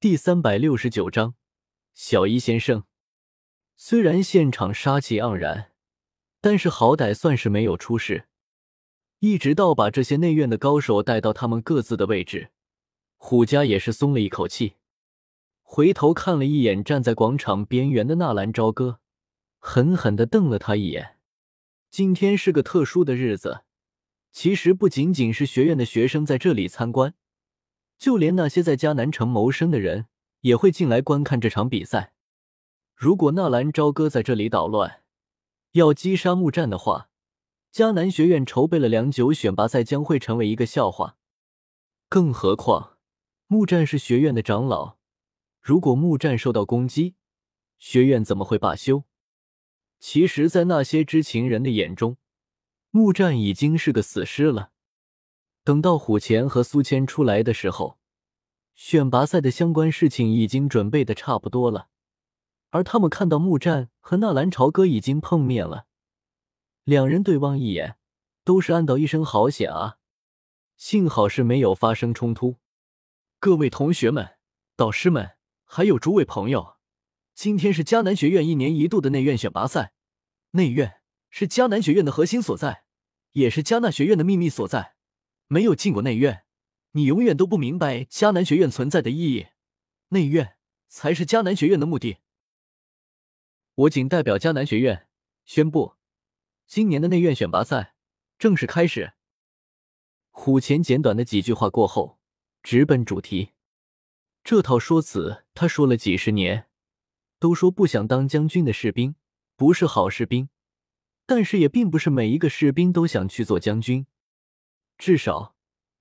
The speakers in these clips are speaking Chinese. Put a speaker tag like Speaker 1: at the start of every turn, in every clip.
Speaker 1: 第三百六十九章，小一先生。虽然现场杀气盎然，但是好歹算是没有出事。一直到把这些内院的高手带到他们各自的位置，虎家也是松了一口气，回头看了一眼站在广场边缘的纳兰朝歌，狠狠的瞪了他一眼。今天是个特殊的日子，其实不仅仅是学院的学生在这里参观。就连那些在迦南城谋生的人也会进来观看这场比赛。如果纳兰朝歌在这里捣乱，要击杀木战的话，迦南学院筹备了良久选拔赛将会成为一个笑话。更何况木战是学院的长老，如果木战受到攻击，学院怎么会罢休？其实，在那些知情人的眼中，木战已经是个死尸了。等到虎钳和苏谦出来的时候，选拔赛的相关事情已经准备的差不多了。而他们看到木战和纳兰朝歌已经碰面了，两人对望一眼，都是暗道一声好险啊！幸好是没有发生冲突。各位同学们、导师们，还有诸位朋友，今天是迦南学院一年一度的内院选拔赛。内院是迦南学院的核心所在，也是迦纳学院的秘密所在。没有进过内院，你永远都不明白迦南学院存在的意义。内院才是迦南学院的目的。我仅代表迦南学院宣布，今年的内院选拔赛正式开始。虎钳简短的几句话过后，直奔主题。这套说辞他说了几十年，都说不想当将军的士兵不是好士兵，但是也并不是每一个士兵都想去做将军。至少，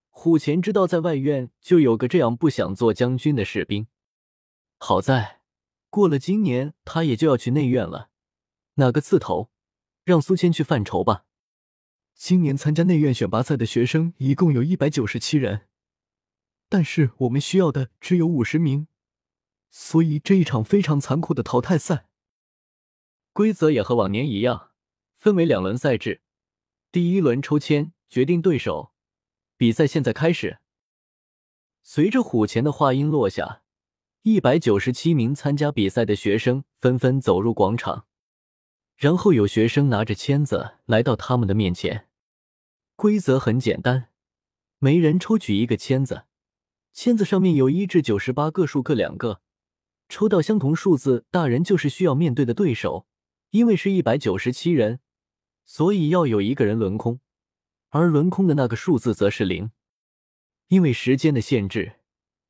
Speaker 1: 虎钳知道，在外院就有个这样不想做将军的士兵。好在，过了今年，他也就要去内院了。哪个刺头，让苏谦去犯愁吧。今年参加内院选拔赛的学生一共有一百九十七人，但是我们需要的只有五十名，所以这一场非常残酷的淘汰赛。规则也和往年一样，分为两轮赛制，第一轮抽签。决定对手，比赛现在开始。随着虎钳的话音落下，一百九十七名参加比赛的学生纷纷走入广场，然后有学生拿着签子来到他们的面前。规则很简单，每人抽取一个签子，签子上面有一至九十八个数各两个，抽到相同数字，大人就是需要面对的对手。因为是一百九十七人，所以要有一个人轮空。而轮空的那个数字则是零，因为时间的限制，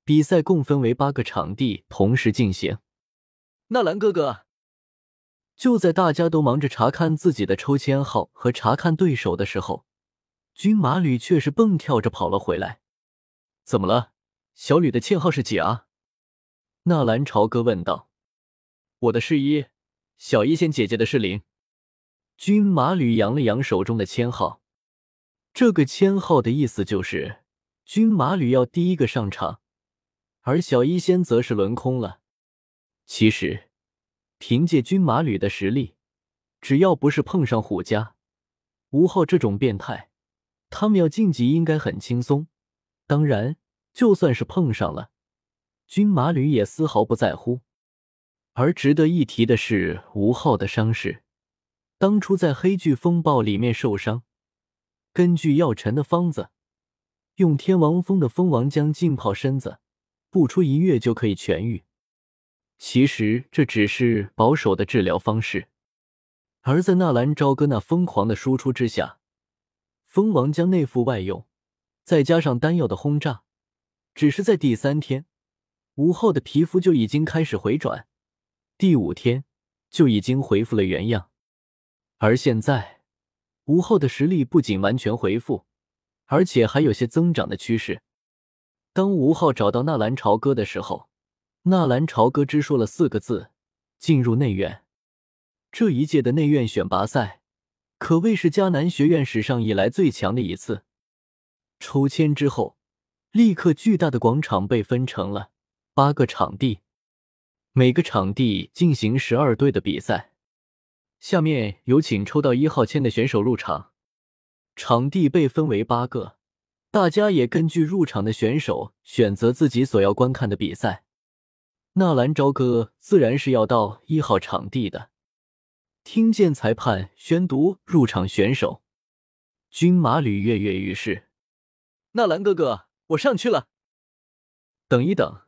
Speaker 1: 比赛共分为八个场地同时进行。纳兰哥哥，就在大家都忙着查看自己的抽签号和查看对手的时候，军马吕却是蹦跳着跑了回来。怎么了？小吕的签号是几啊？纳兰朝歌问道。我的是一，小一仙姐姐的是零。军马吕扬了扬手中的签号。这个签号的意思就是，军马吕要第一个上场，而小医仙则是轮空了。其实，凭借军马吕的实力，只要不是碰上虎家、吴昊这种变态，他们要晋级应该很轻松。当然，就算是碰上了，军马吕也丝毫不在乎。而值得一提的是，吴昊的伤势，当初在黑巨风暴里面受伤。根据药尘的方子，用天王峰的蜂王浆浸泡身子，不出一月就可以痊愈。其实这只是保守的治疗方式，而在纳兰朝歌那疯狂的输出之下，蜂王浆内服外用，再加上丹药的轰炸，只是在第三天，吴昊的皮肤就已经开始回转，第五天就已经恢复了原样，而现在。吴昊的实力不仅完全恢复，而且还有些增长的趋势。当吴昊找到纳兰朝歌的时候，纳兰朝歌只说了四个字：“进入内院。”这一届的内院选拔赛可谓是迦南学院史上以来最强的一次。抽签之后，立刻巨大的广场被分成了八个场地，每个场地进行十二队的比赛。下面有请抽到一号签的选手入场。场地被分为八个，大家也根据入场的选手选择自己所要观看的比赛。纳兰朝歌自然是要到一号场地的。听见裁判宣读入场选手，军马吕跃跃欲试。纳兰哥哥，我上去了。等一等，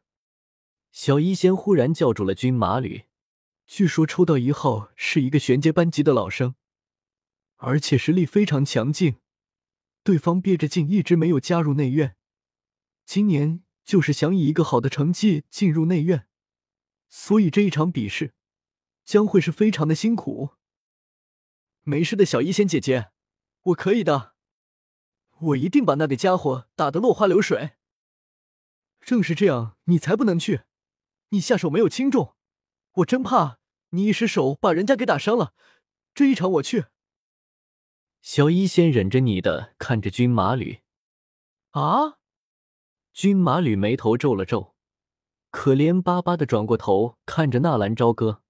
Speaker 1: 小医仙忽然叫住了军马吕。据说抽到一号是一个玄阶班级的老生，而且实力非常强劲。对方憋着劲一直没有加入内院，今年就是想以一个好的成绩进入内院。所以这一场比试将会是非常的辛苦。没事的，小医仙姐姐，我可以的，我一定把那个家伙打得落花流水。正是这样，你才不能去，你下手没有轻重，我真怕你一失手把人家给打伤了。这一场我去。小医仙忍着你的看着军马吕，啊，军马吕眉头皱了皱。可怜巴巴的转过头看着纳兰朝歌。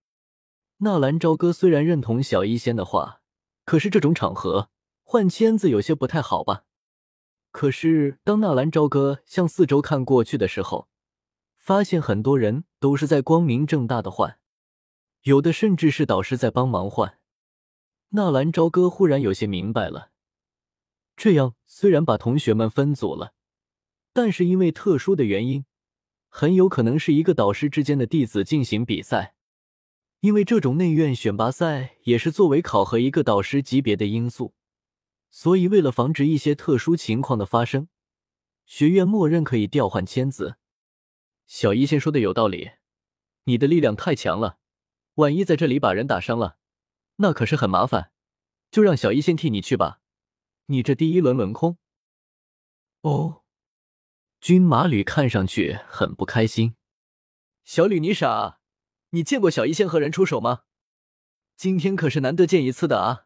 Speaker 1: 纳兰朝歌虽然认同小医仙的话，可是这种场合换签子有些不太好吧？可是当纳兰朝歌向四周看过去的时候，发现很多人都是在光明正大的换，有的甚至是导师在帮忙换。纳兰朝歌忽然有些明白了，这样虽然把同学们分组了，但是因为特殊的原因。很有可能是一个导师之间的弟子进行比赛，因为这种内院选拔赛也是作为考核一个导师级别的因素，所以为了防止一些特殊情况的发生，学院默认可以调换签子。小医仙说的有道理，你的力量太强了，万一在这里把人打伤了，那可是很麻烦。就让小医仙替你去吧，你这第一轮轮空。哦。军马吕看上去很不开心。小吕，你傻？你见过小医仙和人出手吗？今天可是难得见一次的啊！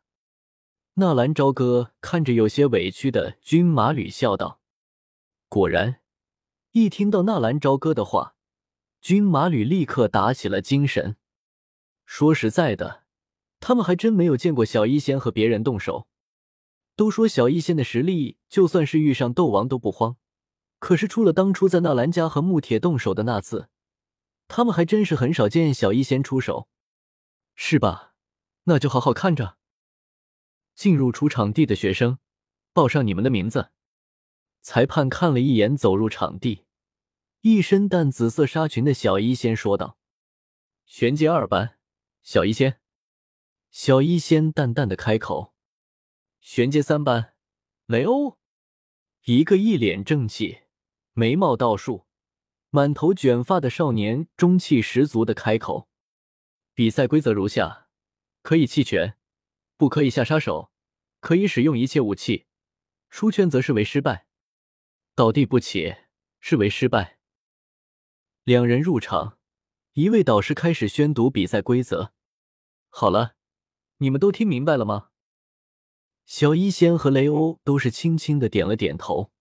Speaker 1: 纳兰朝歌看着有些委屈的军马吕笑道。果然，一听到纳兰朝歌的话，军马吕立刻打起了精神。说实在的，他们还真没有见过小医仙和别人动手。都说小医仙的实力，就算是遇上斗王都不慌。可是，除了当初在纳兰家和穆铁动手的那次，他们还真是很少见小医仙出手，是吧？那就好好看着。进入出场地的学生，报上你们的名字。裁判看了一眼走入场地、一身淡紫色纱裙的小医仙，说道：“玄阶二班，小医仙。”小医仙淡淡的开口：“玄阶三班，雷欧。”一个一脸正气。眉毛倒竖、满头卷发的少年，中气十足的开口：“比赛规则如下，可以弃权，不可以下杀手，可以使用一切武器。出圈则视为失败，倒地不起视为失败。”两人入场，一位导师开始宣读比赛规则。好了，你们都听明白了吗？小医仙和雷欧都是轻轻的点了点头。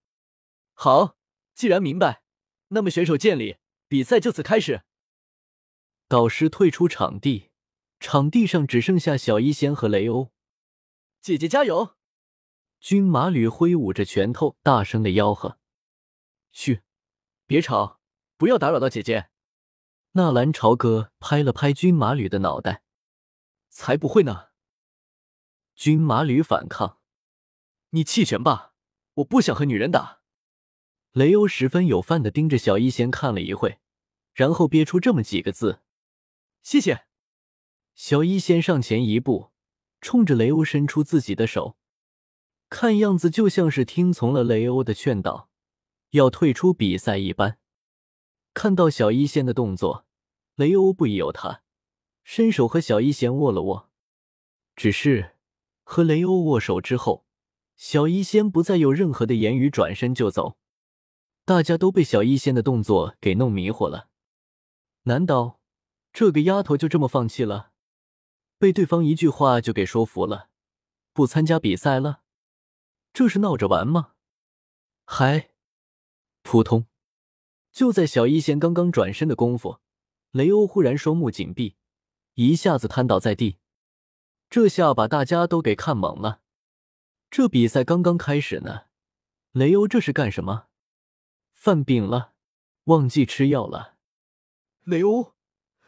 Speaker 1: 好。既然明白，那么选手见礼，比赛就此开始。导师退出场地，场地上只剩下小医仙和雷欧。姐姐加油！军马吕挥舞着拳头，大声的吆喝。嘘，别吵，不要打扰到姐姐。纳兰朝歌拍了拍军马吕的脑袋。才不会呢！军马吕反抗。你弃权吧，我不想和女人打。雷欧十分有范的盯着小医仙看了一会，然后憋出这么几个字：“谢谢。”小医仙上前一步，冲着雷欧伸出自己的手，看样子就像是听从了雷欧的劝导，要退出比赛一般。看到小医仙的动作，雷欧不疑有他，伸手和小医仙握了握。只是和雷欧握手之后，小医仙不再有任何的言语，转身就走。大家都被小医仙的动作给弄迷糊了，难道这个丫头就这么放弃了？被对方一句话就给说服了，不参加比赛了？这是闹着玩吗？还！扑通！就在小医仙刚刚转身的功夫，雷欧忽然双目紧闭，一下子瘫倒在地。这下把大家都给看懵了。这比赛刚刚开始呢，雷欧这是干什么？犯病了，忘记吃药了。
Speaker 2: 雷欧，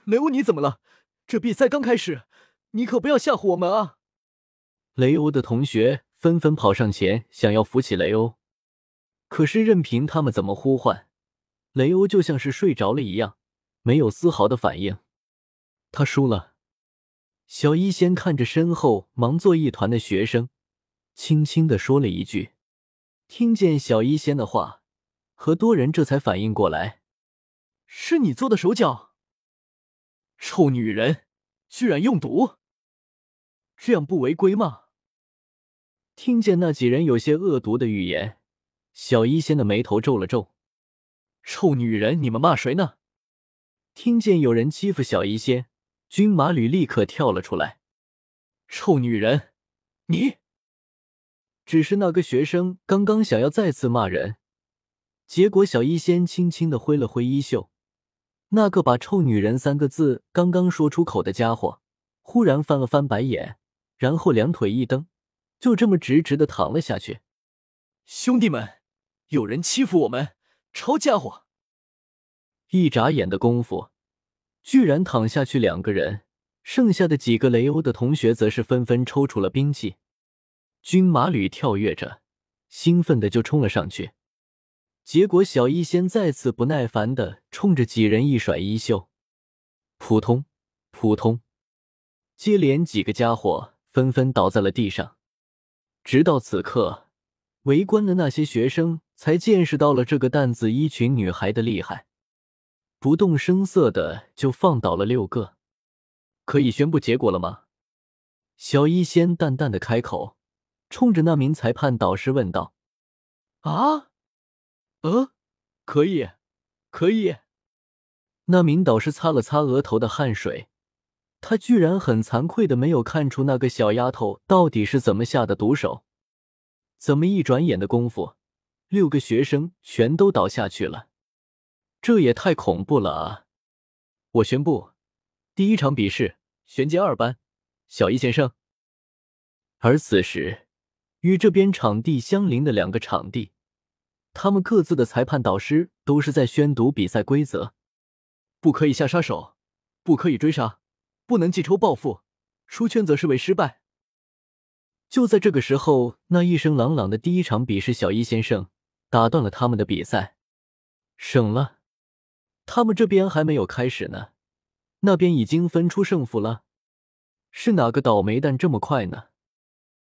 Speaker 2: 雷欧，你怎么了？这比赛刚开始，你可不要吓唬我们啊！
Speaker 1: 雷欧的同学纷纷跑上前，想要扶起雷欧，可是任凭他们怎么呼唤，雷欧就像是睡着了一样，没有丝毫的反应。他输了。小医仙看着身后忙作一团的学生，轻轻的说了一句。听见小医仙的话，和多人这才反应过来，
Speaker 2: 是你做的手脚。臭女人，居然用毒，这样不违规吗？
Speaker 1: 听见那几人有些恶毒的语言，小医仙的眉头皱了皱。
Speaker 2: 臭女人，你们骂谁呢？
Speaker 1: 听见有人欺负小医仙，军马吕立刻跳了出来。
Speaker 2: 臭女人，你！
Speaker 1: 只是那个学生刚刚想要再次骂人，结果小医仙轻轻的挥了挥衣袖，那个把“臭女人”三个字刚刚说出口的家伙，忽然翻了翻白眼，然后两腿一蹬，就这么直直的躺了下去。
Speaker 2: 兄弟们，有人欺负我们，抄家伙！
Speaker 1: 一眨眼的功夫，居然躺下去两个人，剩下的几个雷欧的同学则是纷纷抽出了兵器。军马吕跳跃着，兴奋的就冲了上去，结果小医仙再次不耐烦的冲着几人一甩衣袖，扑通扑通，接连几个家伙纷纷倒在了地上。直到此刻，围观的那些学生才见识到了这个担子一群女孩的厉害，不动声色的就放倒了六个。可以宣布结果了吗？小医仙淡淡的开口。冲着那名裁判导师问道：“
Speaker 2: 啊，呃，可以，可以。”
Speaker 1: 那名导师擦了擦额头的汗水，他居然很惭愧的没有看出那个小丫头到底是怎么下的毒手。怎么一转眼的功夫，六个学生全都倒下去了？这也太恐怖了啊！我宣布，第一场比试，玄阶二班，小一先生。而此时。与这边场地相邻的两个场地，他们各自的裁判导师都是在宣读比赛规则：
Speaker 2: 不可以下杀手，不可以追杀，不能记仇报复，出圈则视为失败。
Speaker 1: 就在这个时候，那一声朗朗的第一场比试小一先生打断了他们的比赛，省了。他们这边还没有开始呢，那边已经分出胜负了。是哪个倒霉蛋这么快呢？